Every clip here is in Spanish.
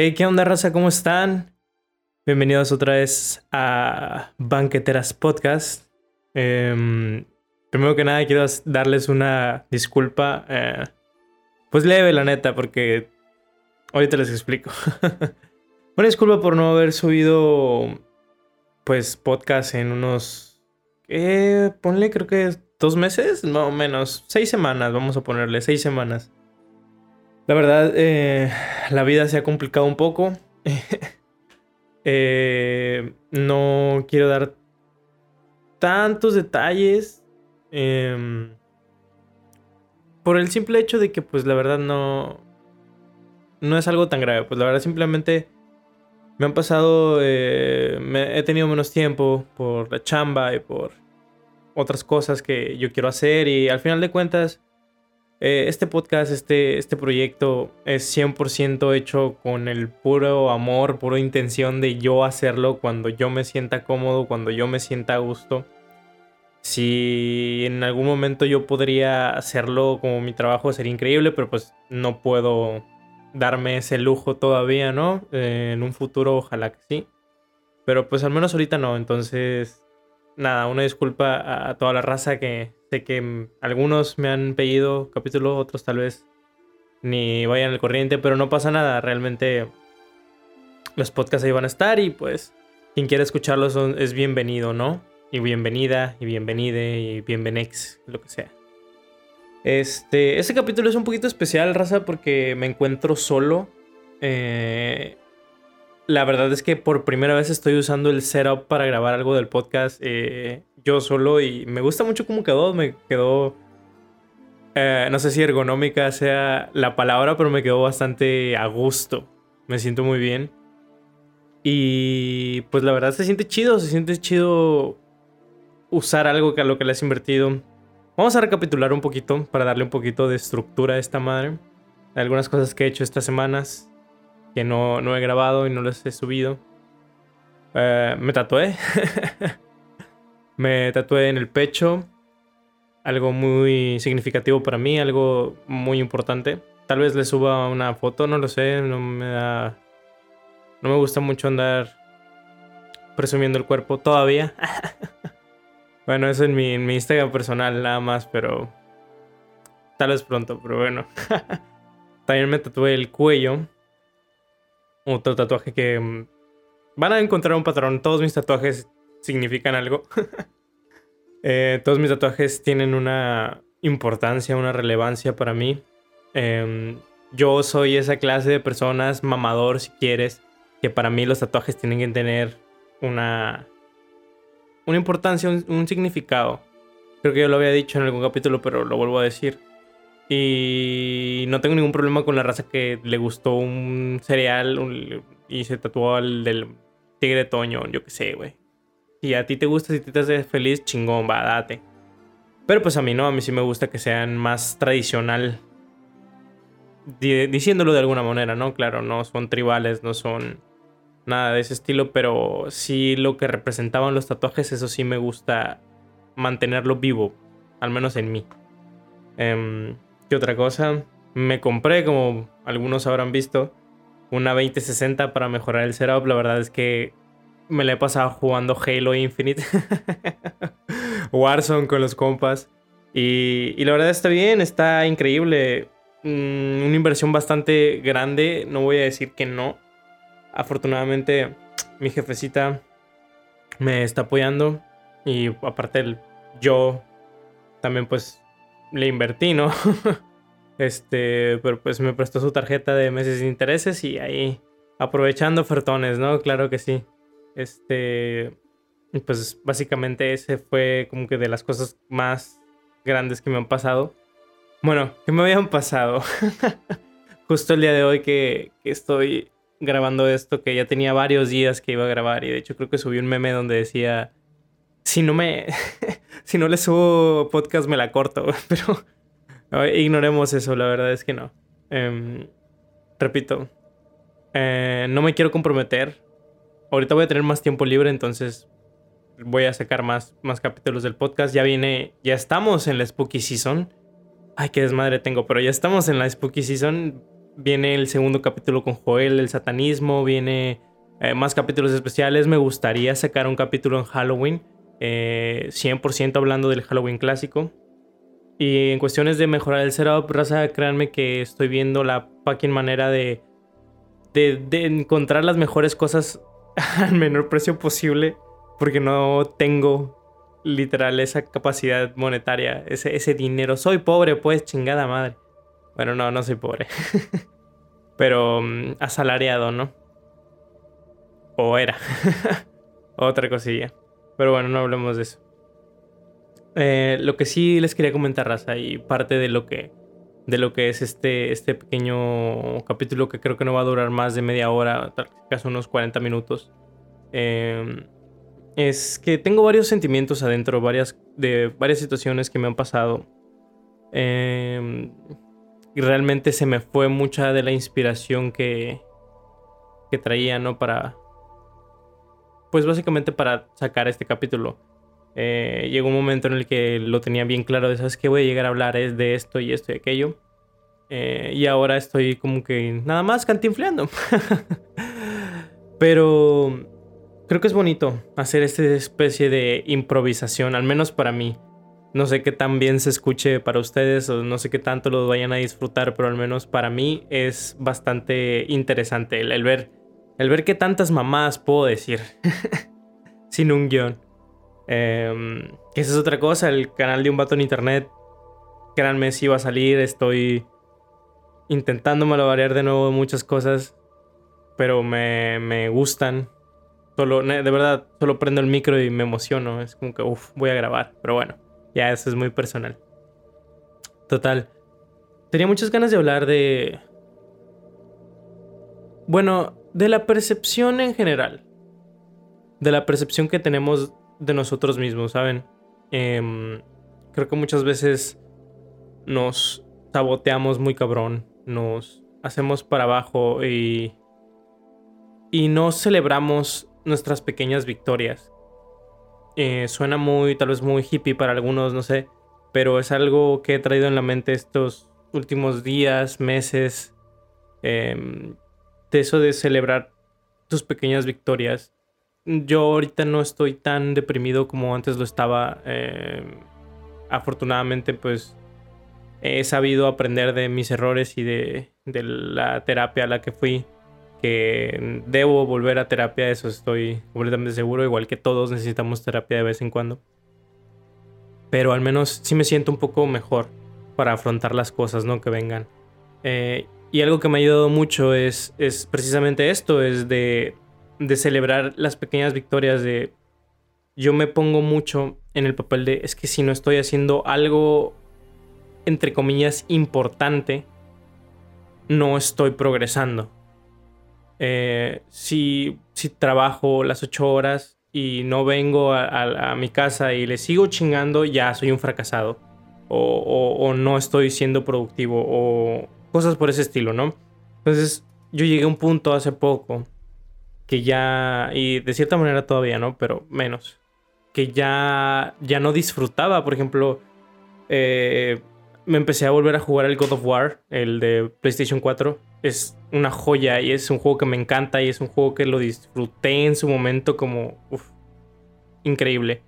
Hey, ¿qué onda, raza? ¿Cómo están? Bienvenidos otra vez a Banqueteras Podcast. Em, primero que nada, quiero darles una disculpa. Eh, pues leve, la neta, porque ahorita les explico. una disculpa por no haber subido, pues, podcast en unos. Eh, ponle, creo que dos meses, más o menos. Seis semanas, vamos a ponerle, seis semanas. La verdad, eh, la vida se ha complicado un poco. Eh, no quiero dar tantos detalles. Em, por el simple hecho de que, pues, la verdad no. No es algo tan grave. Pues la verdad, simplemente me han pasado. Eh, he tenido menos tiempo por la chamba y por otras cosas que yo quiero hacer. Y al final de cuentas eh, este podcast, este, este proyecto es 100% hecho con el puro amor, pura intención de yo hacerlo cuando yo me sienta cómodo, cuando yo me sienta a gusto. Si en algún momento yo podría hacerlo como mi trabajo sería increíble, pero pues no puedo darme ese lujo todavía, ¿no? Eh, en un futuro ojalá que sí. Pero pues al menos ahorita no, entonces nada, una disculpa a toda la raza que Sé que algunos me han pedido capítulos, otros tal vez ni vayan al corriente, pero no pasa nada. Realmente los podcasts ahí van a estar y pues quien quiera escucharlos es bienvenido, ¿no? Y bienvenida, y bienvenide, y bienvenex, lo que sea. Este, este capítulo es un poquito especial, raza, porque me encuentro solo. Eh, la verdad es que por primera vez estoy usando el setup para grabar algo del podcast eh, yo solo y me gusta mucho cómo quedó. Me quedó, eh, no sé si ergonómica sea la palabra, pero me quedó bastante a gusto. Me siento muy bien. Y pues la verdad se siente chido, se siente chido usar algo que a lo que le has invertido. Vamos a recapitular un poquito para darle un poquito de estructura a esta madre. Algunas cosas que he hecho estas semanas que no, no he grabado y no les he subido. Eh, me tatué. me tatué en el pecho. Algo muy significativo para mí, algo muy importante. Tal vez le suba una foto, no lo sé. No me da. No me gusta mucho andar presumiendo el cuerpo todavía. bueno, eso en mi, en mi Instagram personal nada más, pero. Tal vez pronto, pero bueno. También me tatué el cuello otro tatuaje que mm, van a encontrar un patrón. Todos mis tatuajes significan algo. Eh, todos mis tatuajes tienen una importancia, una relevancia para mí. Em, yo soy esa clase de personas, mamador si quieres, que para mí los tatuajes tienen que tener una, una importancia, un significado. Creo que yo lo había dicho en algún capítulo, pero lo vuelvo a decir. Y no tengo ningún problema con la raza que le gustó un cereal y se tatuó al del tigre toño, yo qué sé, güey. Si a ti te gusta, si te haces feliz, chingón, va, date. Pero pues a mí no, a mí sí me gusta que sean más tradicional. Diciéndolo de alguna manera, ¿no? Claro, no son tribales, no son nada de ese estilo, pero sí lo que representaban los tatuajes, eso sí me gusta mantenerlo vivo, al menos en mí. Eh, ¿Qué otra cosa? Me compré, como algunos habrán visto, una 2060 para mejorar el setup. La verdad es que me la he pasado jugando Halo Infinite. Warzone con los compas. Y, la verdad está bien, está increíble. Mm, una inversión bastante grande, no voy a decir que no. Afortunadamente mi jefecita me está apoyando. Y aparte yo también pues le invertí, ¿no? este, pero pues me prestó su tarjeta de meses de intereses y ahí aprovechando ofertones, ¿no? Claro que sí. Este, pues básicamente ese fue como que de las cosas más grandes que me han pasado. Bueno, que me habían pasado. Justo el día de hoy que, que estoy grabando esto, que ya tenía varios días que iba a grabar y de hecho creo que subí un meme donde decía si no me. Si no le subo podcast, me la corto, pero. ignoremos eso, la verdad es que no. Em, repito. Eh, no me quiero comprometer. Ahorita voy a tener más tiempo libre, entonces voy a sacar más, más capítulos del podcast. Ya viene. Ya estamos en la Spooky Season. Ay, qué desmadre tengo, pero ya estamos en la Spooky Season. viene el segundo capítulo con Joel, el satanismo, viene eh, más capítulos especiales. Me gustaría sacar un capítulo en Halloween, 100% eh, hablando del Halloween clásico. Y en cuestiones de mejorar el setup, raza, créanme que estoy viendo la fucking manera de, de, encontrar las mejores cosas al menor precio posible. Porque no tengo literal esa capacidad monetaria, ese, ese dinero. Soy pobre, pues, chingada madre. Bueno, no, no soy pobre. Pero mm, asalariado, ¿no? O era. Otra cosilla. Pero bueno, no hablemos de eso. Eh, lo que sí les quería comentar, Raza, y parte de lo que, de lo que es este, este pequeño capítulo que creo que no va a durar más de media hora, tal vez unos 40 minutos. Eh, es que tengo varios sentimientos adentro, varias, de varias situaciones que me han pasado. Em, y realmente se me fue mucha de la inspiración que, que traía, ¿no? Para... Pues básicamente para sacar este capítulo. Eh, llegó un momento en el que lo tenía bien claro de, ¿sabes qué? Voy a llegar a hablar es de esto y esto y aquello. Eh, y ahora estoy como que nada más cantinfleando. Pero Creo que es bonito hacer esta especie de improvisación, al menos para mí. No sé qué tan bien se escuche para ustedes o no sé qué tanto lo vayan a disfrutar, pero al menos para mí es bastante interesante el, ver el ver qué tantas mamás puedo decir sin un guion. Em, esa es otra cosa, el canal de un vato en internet. Créanme si va a salir, estoy intentando malabarear de nuevo muchas cosas, pero me, me gustan Solo, de verdad, solo prendo el micro y me emociono. Es como que, uff, voy a grabar. Pero bueno, ya eso es muy personal. Total. Tenía muchas ganas de hablar de... Bueno, de la percepción en general. De la percepción que tenemos de nosotros mismos, ¿saben? Em, creo que muchas veces nos saboteamos muy cabrón. Nos hacemos para abajo y... Y no celebramos nuestras pequeñas victorias. Eh, suena muy, tal vez muy hippie para algunos, no sé, pero es algo que he traído en la mente estos últimos días, meses, em, de eso de celebrar tus pequeñas victorias. Yo ahorita no estoy tan deprimido como antes lo estaba. Em, afortunadamente, pues he sabido aprender de mis errores y de, de la terapia a la que fui que debo volver a terapia, eso estoy completamente seguro, igual que todos necesitamos terapia de vez en cuando. Pero al menos sí me siento un poco mejor para afrontar las cosas, ¿no? Que vengan. Eh, y algo que me ha ayudado mucho es, es precisamente esto, es de, de celebrar las pequeñas victorias de... Yo me pongo mucho en el papel de, es que si no estoy haciendo algo, entre comillas, importante, no estoy progresando eh, si, si trabajo las ocho horas y no vengo a, mi casa y le sigo chingando, ya soy un fracasado. O, no estoy siendo productivo. O cosas por ese estilo, ¿no? Entonces, yo llegué a un punto hace poco que ya, y de cierta manera todavía, ¿no? Pero menos. Que ya, ya no disfrutaba, por ejemplo, eh, me empecé a volver a jugar el God of War, el de PlayStation 4. Es una joya y es un juego que me encanta y es un juego que lo disfruté en su momento como increíble.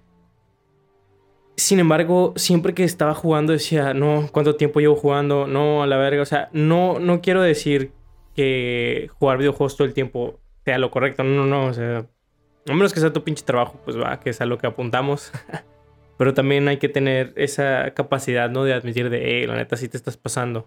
Sin embargo, siempre que estaba jugando decía, no, ¿cuánto tiempo llevo jugando? No, a la verga. O sea, no, no quiero decir que jugar videojuegos todo el tiempo sea lo correcto. No, no, no. O sea, a menos que sea tu pinche trabajo, pues va, que es a lo que apuntamos. Pero también hay que tener esa capacidad, ¿no? De admitir de, hey, la neta sí te estás pasando.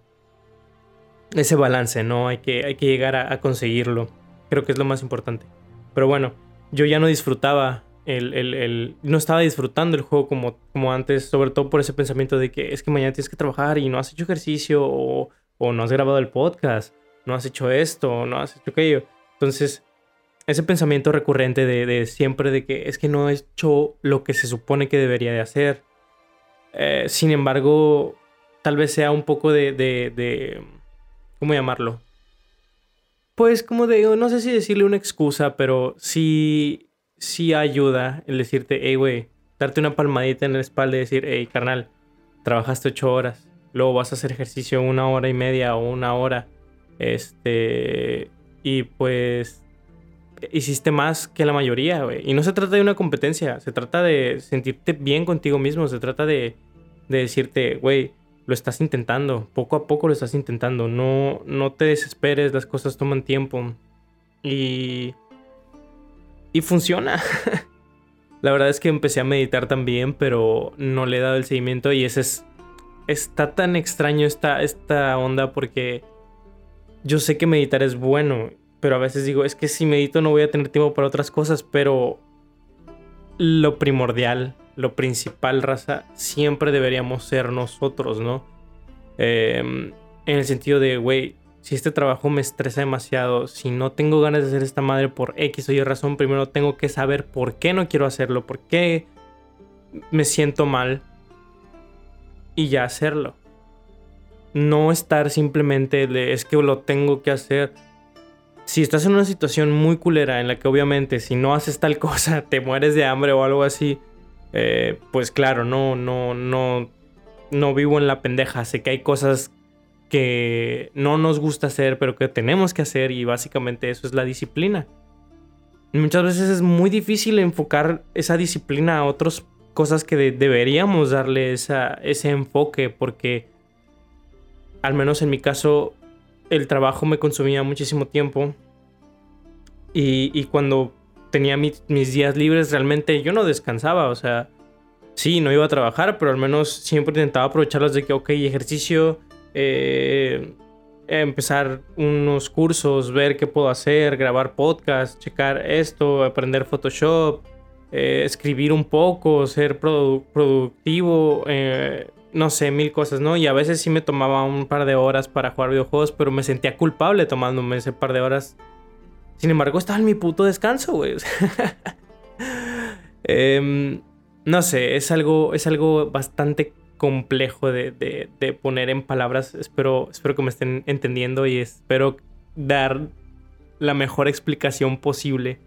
Ese balance, ¿no? Hay que, hay que llegar a, conseguirlo. Creo que es lo más importante. Pero bueno, yo ya no disfrutaba el, el, no estaba disfrutando el juego como, como antes, sobre todo por ese pensamiento de que es que mañana tienes que trabajar y no has hecho ejercicio o, o no has grabado el podcast, no has hecho esto, no has hecho aquello. Entonces, ese pensamiento recurrente de, siempre de que es que no he hecho lo que se supone que debería de hacer. Eh, sin embargo, tal vez sea un poco de, de, ¿Cómo llamarlo? Pues como de, no sé si decirle una excusa, pero sí, sí ayuda el decirte, hey, güey, darte una palmadita en la espalda y decir, hey, carnal, trabajaste ocho horas, luego vas a hacer ejercicio una hora y media o una hora Este. Y pues. Hiciste más que la mayoría, güey. Y no se trata de una competencia. Se trata de sentirte bien contigo mismo. Se trata de, de decirte, güey, lo estás intentando. Poco a poco lo estás intentando. No, no te desesperes. Las cosas toman tiempo. Y. Y funciona. la verdad es que empecé a meditar también, pero no le he dado el seguimiento. Y ese es. Está tan extraño esta, esta onda porque yo sé que meditar es bueno, pero a veces digo, es que si medito no voy a tener tiempo para otras cosas, pero lo primordial, lo principal, raza, siempre deberíamos ser nosotros, ¿no? Em, en el sentido de, güey, si este trabajo me estresa demasiado, si no tengo ganas de hacer esta madre por X o Y razón, primero tengo que saber por qué no quiero hacerlo, por qué me siento mal y ya hacerlo no estar simplemente de es que lo tengo que hacer. Si estás en una situación muy culera en la que obviamente si no haces tal cosa te mueres de hambre o algo así, eh, pues claro, no, no, no, no vivo en la pendeja. Sé que hay cosas que no nos gusta hacer, pero que tenemos que hacer y básicamente eso es la disciplina. Muchas veces es muy difícil enfocar esa disciplina a otras cosas que deberíamos darle esa, ese enfoque porque al menos en mi caso, el trabajo me consumía muchísimo tiempo. Y, cuando tenía mis días libres, realmente yo no descansaba. O sea, sí, no iba a trabajar, pero al menos siempre intentaba aprovecharlos de que, ok, ejercicio, eh, empezar unos cursos, ver qué puedo hacer, grabar podcast, checar esto, aprender Photoshop, eh, escribir un poco, ser productivo. Eh, no sé, mil cosas, ¿no? Y a veces sí me tomaba un par de horas para jugar videojuegos, pero me sentía culpable tomándome ese par de horas. Sin embargo, estaba en mi puto descanso, güey. Em, no sé, es algo, es algo bastante complejo de, poner en palabras. Espero, espero que me estén entendiendo y espero dar la mejor explicación posible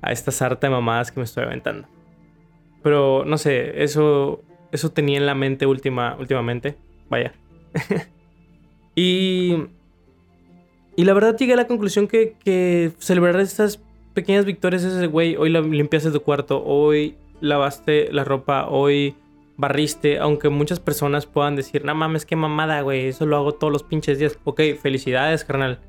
a esta sarta de mamadas que me estoy aventando. Pero no sé, eso eso tenía en la mente última, últimamente. Vaya. y. Y la verdad llegué a la conclusión que, que celebrar estas pequeñas victorias es de, güey, hoy limpiaste tu cuarto, hoy lavaste la ropa, hoy barriste, aunque muchas personas puedan decir, no mames, qué mamada, güey, eso lo hago todos los pinches días. Ok, felicidades, carnal.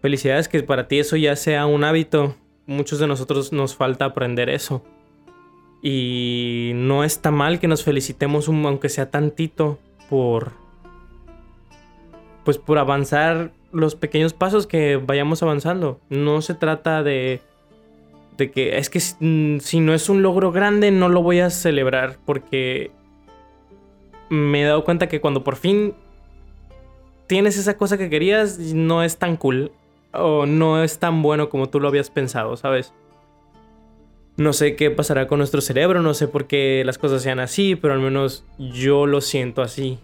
Felicidades que para ti eso ya sea un hábito. Muchos de nosotros nos falta aprender eso. Y no está mal que nos felicitemos, aunque sea tantito, por. Pues por avanzar los pequeños pasos que vayamos avanzando. No se trata de. De que es que si, si no es un logro grande, no lo voy a celebrar. Porque. Me he dado cuenta que cuando por fin tienes esa cosa que querías, no es tan cool. O no es tan bueno como tú lo habías pensado, ¿sabes? No sé qué pasará con nuestro cerebro, no sé por qué las cosas sean así, pero al menos yo lo siento así.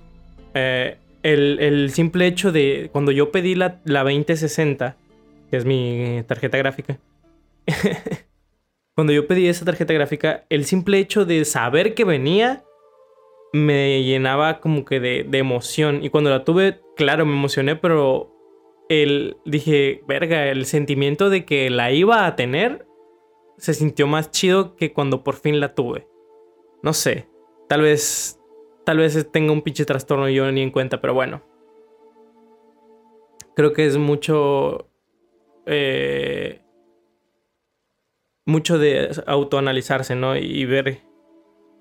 Eh, el, simple hecho de cuando yo pedí la, la 2060, que es mi tarjeta gráfica, cuando yo pedí esa tarjeta gráfica, el simple hecho de saber que venía me llenaba como que de, emoción. Y cuando la tuve, claro, me emocioné, pero el, dije, verga, el sentimiento de que la iba a tener se sintió más chido que cuando por fin la tuve. No sé, tal vez tal vez tenga un pinche trastorno yo ni en cuenta, pero bueno. Creo que es mucho eh, mucho de autoanalizarse, ¿no? Y ver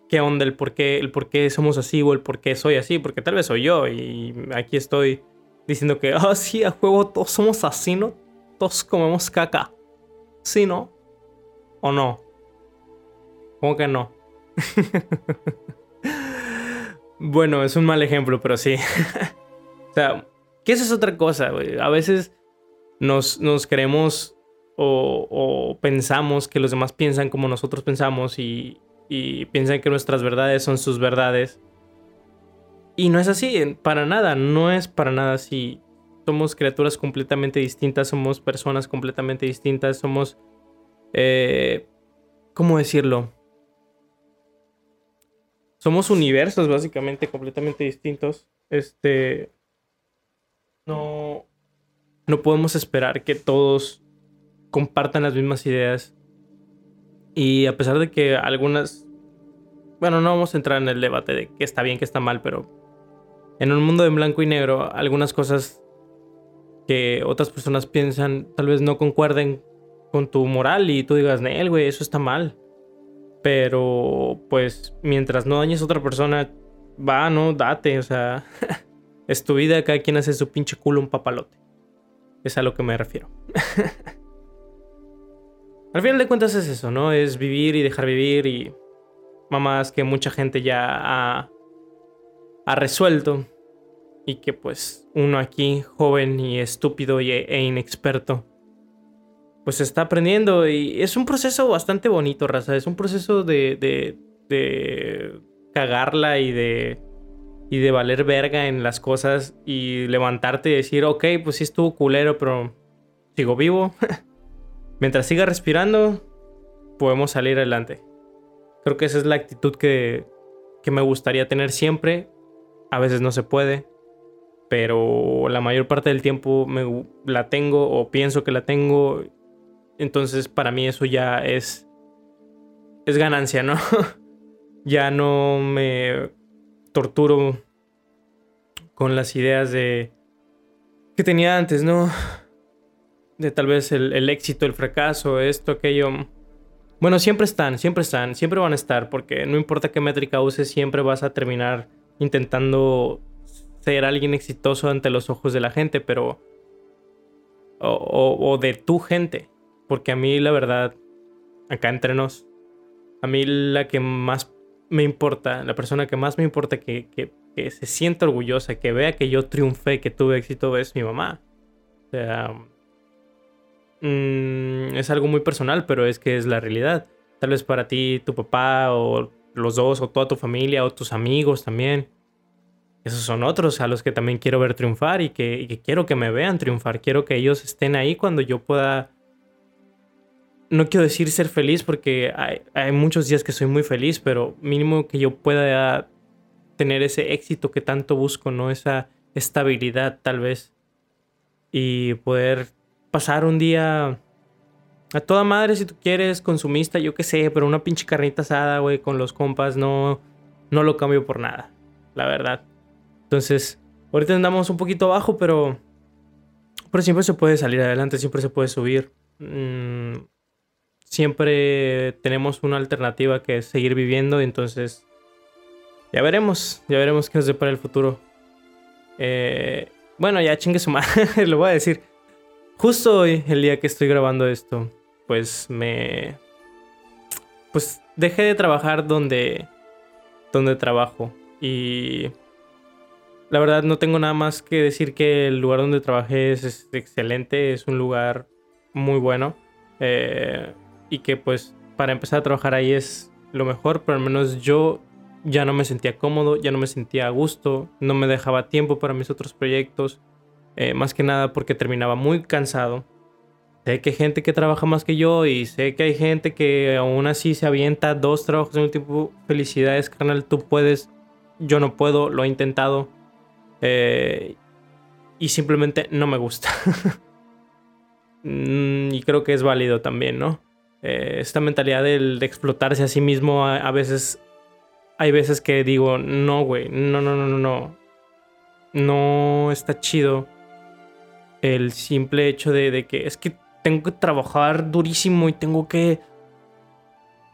qué onda, el por qué, el por qué somos así o el por qué soy así, porque tal vez soy yo y aquí estoy diciendo que, ah, sí, a juego todos somos así, ¿no? Todos comemos caca. Sí, ¿no? ¿O no? ¿Cómo que no? bueno, es un mal ejemplo, pero sí. o sea, ¿qué es otra cosa? A veces nos, nos creemos o, pensamos que los demás piensan como nosotros pensamos y, piensan que nuestras verdades son sus verdades. Y no es así, para nada, no es para nada así. Somos criaturas completamente distintas, somos personas completamente distintas, somos eh, ¿Cómo decirlo? Somos universos básicamente completamente distintos. Este... No... no podemos esperar que todos compartan las mismas ideas. Y a pesar de que algunas... Bueno, no vamos a entrar en el debate de que está bien, que está mal, pero en un mundo en blanco y negro, algunas cosas que otras personas piensan tal vez no concuerden con tu moral y tú digas, Nel, güey, eso está mal. Pero pues mientras no dañes a otra persona, va, no, date, o sea, es tu vida, cada quien hace su pinche culo un papalote. Es a lo que me refiero. Al final de cuentas es eso, ¿no? Es vivir y dejar vivir y mamás que mucha gente ya ha, resuelto y que pues uno aquí, joven y estúpido e inexperto, pues está aprendiendo y es un proceso bastante bonito, raza. Es un proceso de, de, de cagarla y de, y de valer verga en las cosas y levantarte y decir, ok, pues sí estuvo culero, pero sigo vivo. Mientras siga respirando, podemos salir adelante. Creo que esa es la actitud que, que me gustaría tener siempre. A veces no se puede, pero la mayor parte del tiempo me, la tengo o pienso que la tengo entonces para mí eso ya es, es ganancia, ¿no? ya no me torturo con las ideas de que tenía antes, ¿no? De tal vez el, éxito, el fracaso, esto, aquello. Bueno, siempre están, siempre están, siempre van a estar, porque no importa qué métrica uses, siempre vas a terminar intentando ser alguien exitoso ante los ojos de la gente, pero... o de tu gente. Porque a mí, la verdad, acá entre nos, a mí la que más me importa, la persona que más me importa que, que, se sienta orgullosa, que vea que yo triunfé, que tuve éxito, es mi mamá. O sea, mm, es algo muy personal, pero es que es la realidad. Tal vez para ti, tu papá, o los dos, o toda tu familia, o tus amigos también. Esos son otros a los que también quiero ver triunfar y que, y que quiero que me vean triunfar. Quiero que ellos estén ahí cuando yo pueda no quiero decir ser feliz porque hay, muchos días que soy muy feliz, pero mínimo que yo pueda tener ese éxito que tanto busco, ¿no? Esa estabilidad tal vez. Y poder pasar un día a toda madre si tú quieres, consumista, yo qué sé, pero una pinche carnita asada, güey, con los compas, no, no lo cambio por nada, la verdad. Entonces, ahorita andamos un poquito abajo, pero, pero siempre se puede salir adelante, siempre se puede subir. Mm, siempre tenemos una alternativa que es seguir viviendo, entonces ya veremos, ya veremos qué nos depara el futuro. Eh, bueno, ya chingue su madre, lo voy a decir. Justo hoy, el día que estoy grabando esto, pues me... Pues dejé de trabajar donde, donde trabajo y... La verdad no tengo nada más que decir que el lugar donde trabajé es, excelente, es un lugar muy bueno. Eh, y que pues para empezar a trabajar ahí es lo mejor, pero al menos yo ya no me sentía cómodo, ya no me sentía a gusto, no me dejaba tiempo para mis otros proyectos, eh, más que nada porque terminaba muy cansado. Sé que hay gente que trabaja más que yo y sé que hay gente que aún así se avienta dos trabajos en un tiempo. Felicidades, carnal, tú puedes, yo no puedo, lo he intentado eh, y simplemente no me gusta. Mm, y creo que es válido también, ¿no? Eh, esta mentalidad de, explotarse a sí mismo a, veces hay veces que digo, no, güey, no, no, no, no, no. No está chido el simple hecho de, de, que es que tengo que trabajar durísimo y tengo que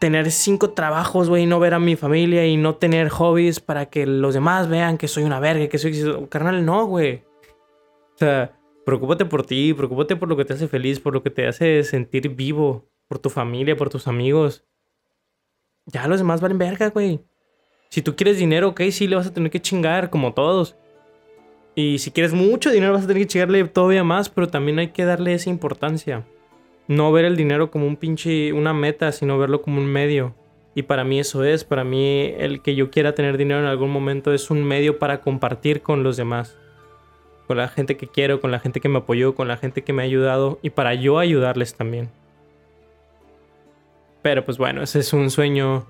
tener cinco trabajos, güey, y no ver a mi familia y no tener hobbies para que los demás vean que soy una verga, que soy carnal, no, güey. O sea, preocúpate por ti, preocúpate por lo que te hace feliz, por lo que te hace sentir vivo por tu familia, por tus amigos. Ya los demás valen verga, güey. Si tú quieres dinero, ok, sí le vas a tener que chingar, como todos. Y si quieres mucho dinero, vas a tener que chingarle todavía más, pero también hay que darle esa importancia. No ver el dinero como un pinche, una meta, sino verlo como un medio. Y para mí eso es, para mí el que yo quiera tener dinero en algún momento es un medio para compartir con los demás. Con la gente que quiero, con la gente que me apoyó, con la gente que me ha ayudado y para yo ayudarles también. Pero pues bueno, ese es un sueño,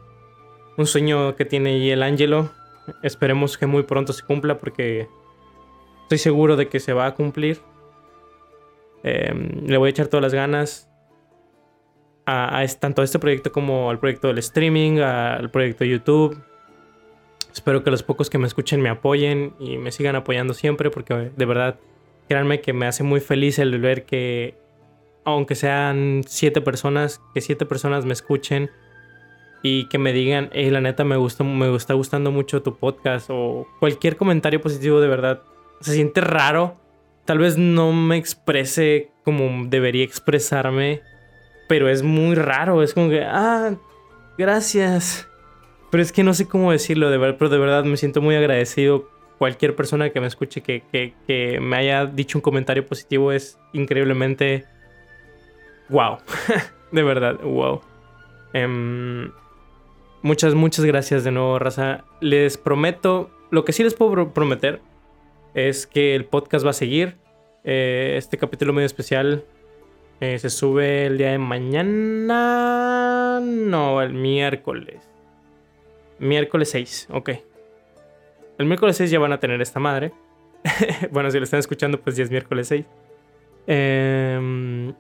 un sueño que tiene ahí el Ángelo. Esperemos que muy pronto se cumpla porque estoy seguro de que se va a cumplir. Em, le voy a echar todas las ganas a, tanto a este proyecto como al proyecto del streaming, al proyecto de YouTube. Espero que los pocos que me escuchen me apoyen y me sigan apoyando siempre porque de verdad, créanme que me hace muy feliz el ver que, aunque sean siete personas, que siete personas me escuchen y que me digan, hey, la neta me gusta, me está gustando mucho tu podcast o cualquier comentario positivo de verdad. Se siente raro. Tal vez no me exprese como debería expresarme pero es muy raro. Es como que, ah, gracias. Pero es que no sé cómo decirlo, de verdad, pero de verdad me siento muy agradecido. Cualquier persona que me escuche que, que, me haya dicho un comentario positivo es increíblemente wow. de verdad, wow. Em, muchas, muchas gracias de nuevo, Raza. Les prometo, lo que sí les puedo prometer es que el podcast va a seguir. Eh, este capítulo medio especial eh, se sube el día de mañana. No, el miércoles. Miércoles 6, ok. El miércoles 6 ya van a tener esta madre. bueno, si lo están escuchando, pues ya es miércoles 6. Em,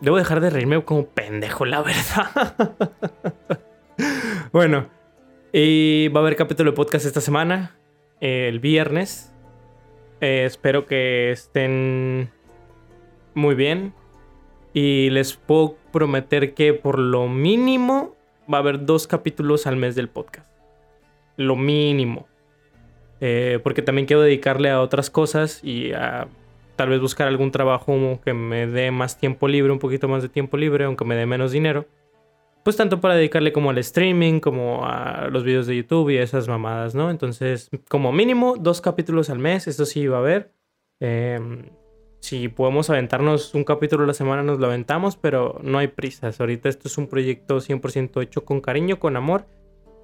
debo dejar de reírme como pendejo, la verdad. bueno, y va a haber capítulo de podcast esta semana, el viernes. Eh, espero que estén muy bien. Y les puedo prometer que por lo mínimo va a haber dos capítulos al mes del podcast. Lo mínimo. Eh, porque también quiero dedicarle a otras cosas y a tal vez buscar algún trabajo que me dé más tiempo libre, un poquito más de tiempo libre, aunque me dé menos dinero. Pues tanto para dedicarle como al streaming, como a los videos de YouTube y esas mamadas, ¿no? Entonces, como mínimo, dos capítulos al mes, eso sí va a haber. Eh, si podemos aventarnos un capítulo a la semana, nos lo aventamos, pero no hay prisas. Ahorita esto es un proyecto 100% hecho con cariño, con amor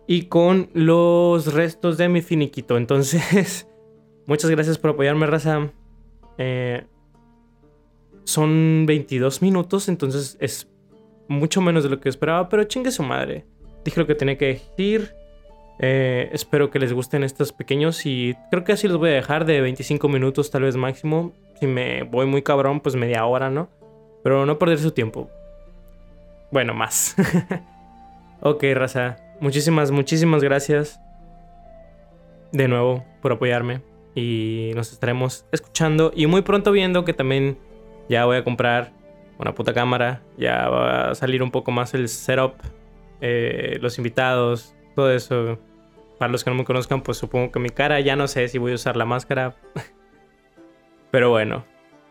y con los restos de mi finiquito. Entonces, muchas gracias por apoyarme, raza. Eh, son 22 minutos, entonces es mucho menos de lo que esperaba, pero chingue su madre. Dije lo que tenía que decir. Eh, espero que les gusten estos pequeños y creo que así los voy a dejar de 25 minutos tal vez máximo. Si me voy muy cabrón, pues media hora, ¿no? Pero no perder su tiempo. Bueno, más. ok, raza. Muchísimas, muchísimas gracias. De nuevo por apoyarme. Y nos estaremos escuchando y muy pronto viendo que también ya voy a comprar una puta cámara. Ya va a salir un poco más el setup. Eh, los invitados. Todo eso. Para los que no me conozcan, pues supongo que mi cara ya no sé si voy a usar la máscara. Pero bueno,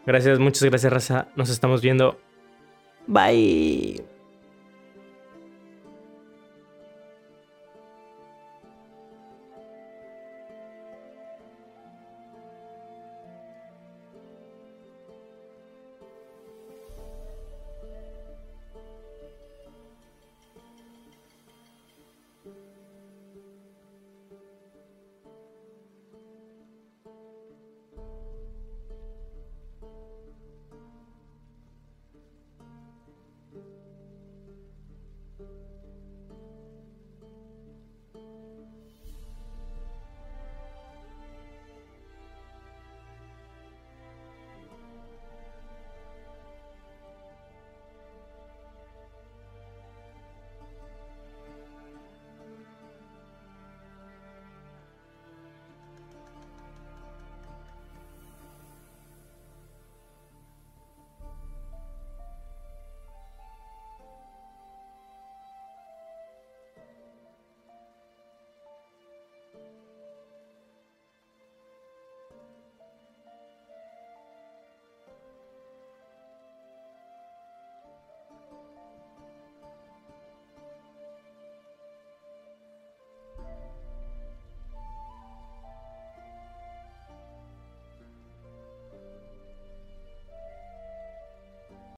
gracias, muchas gracias, Raza. Nos estamos viendo. Bye.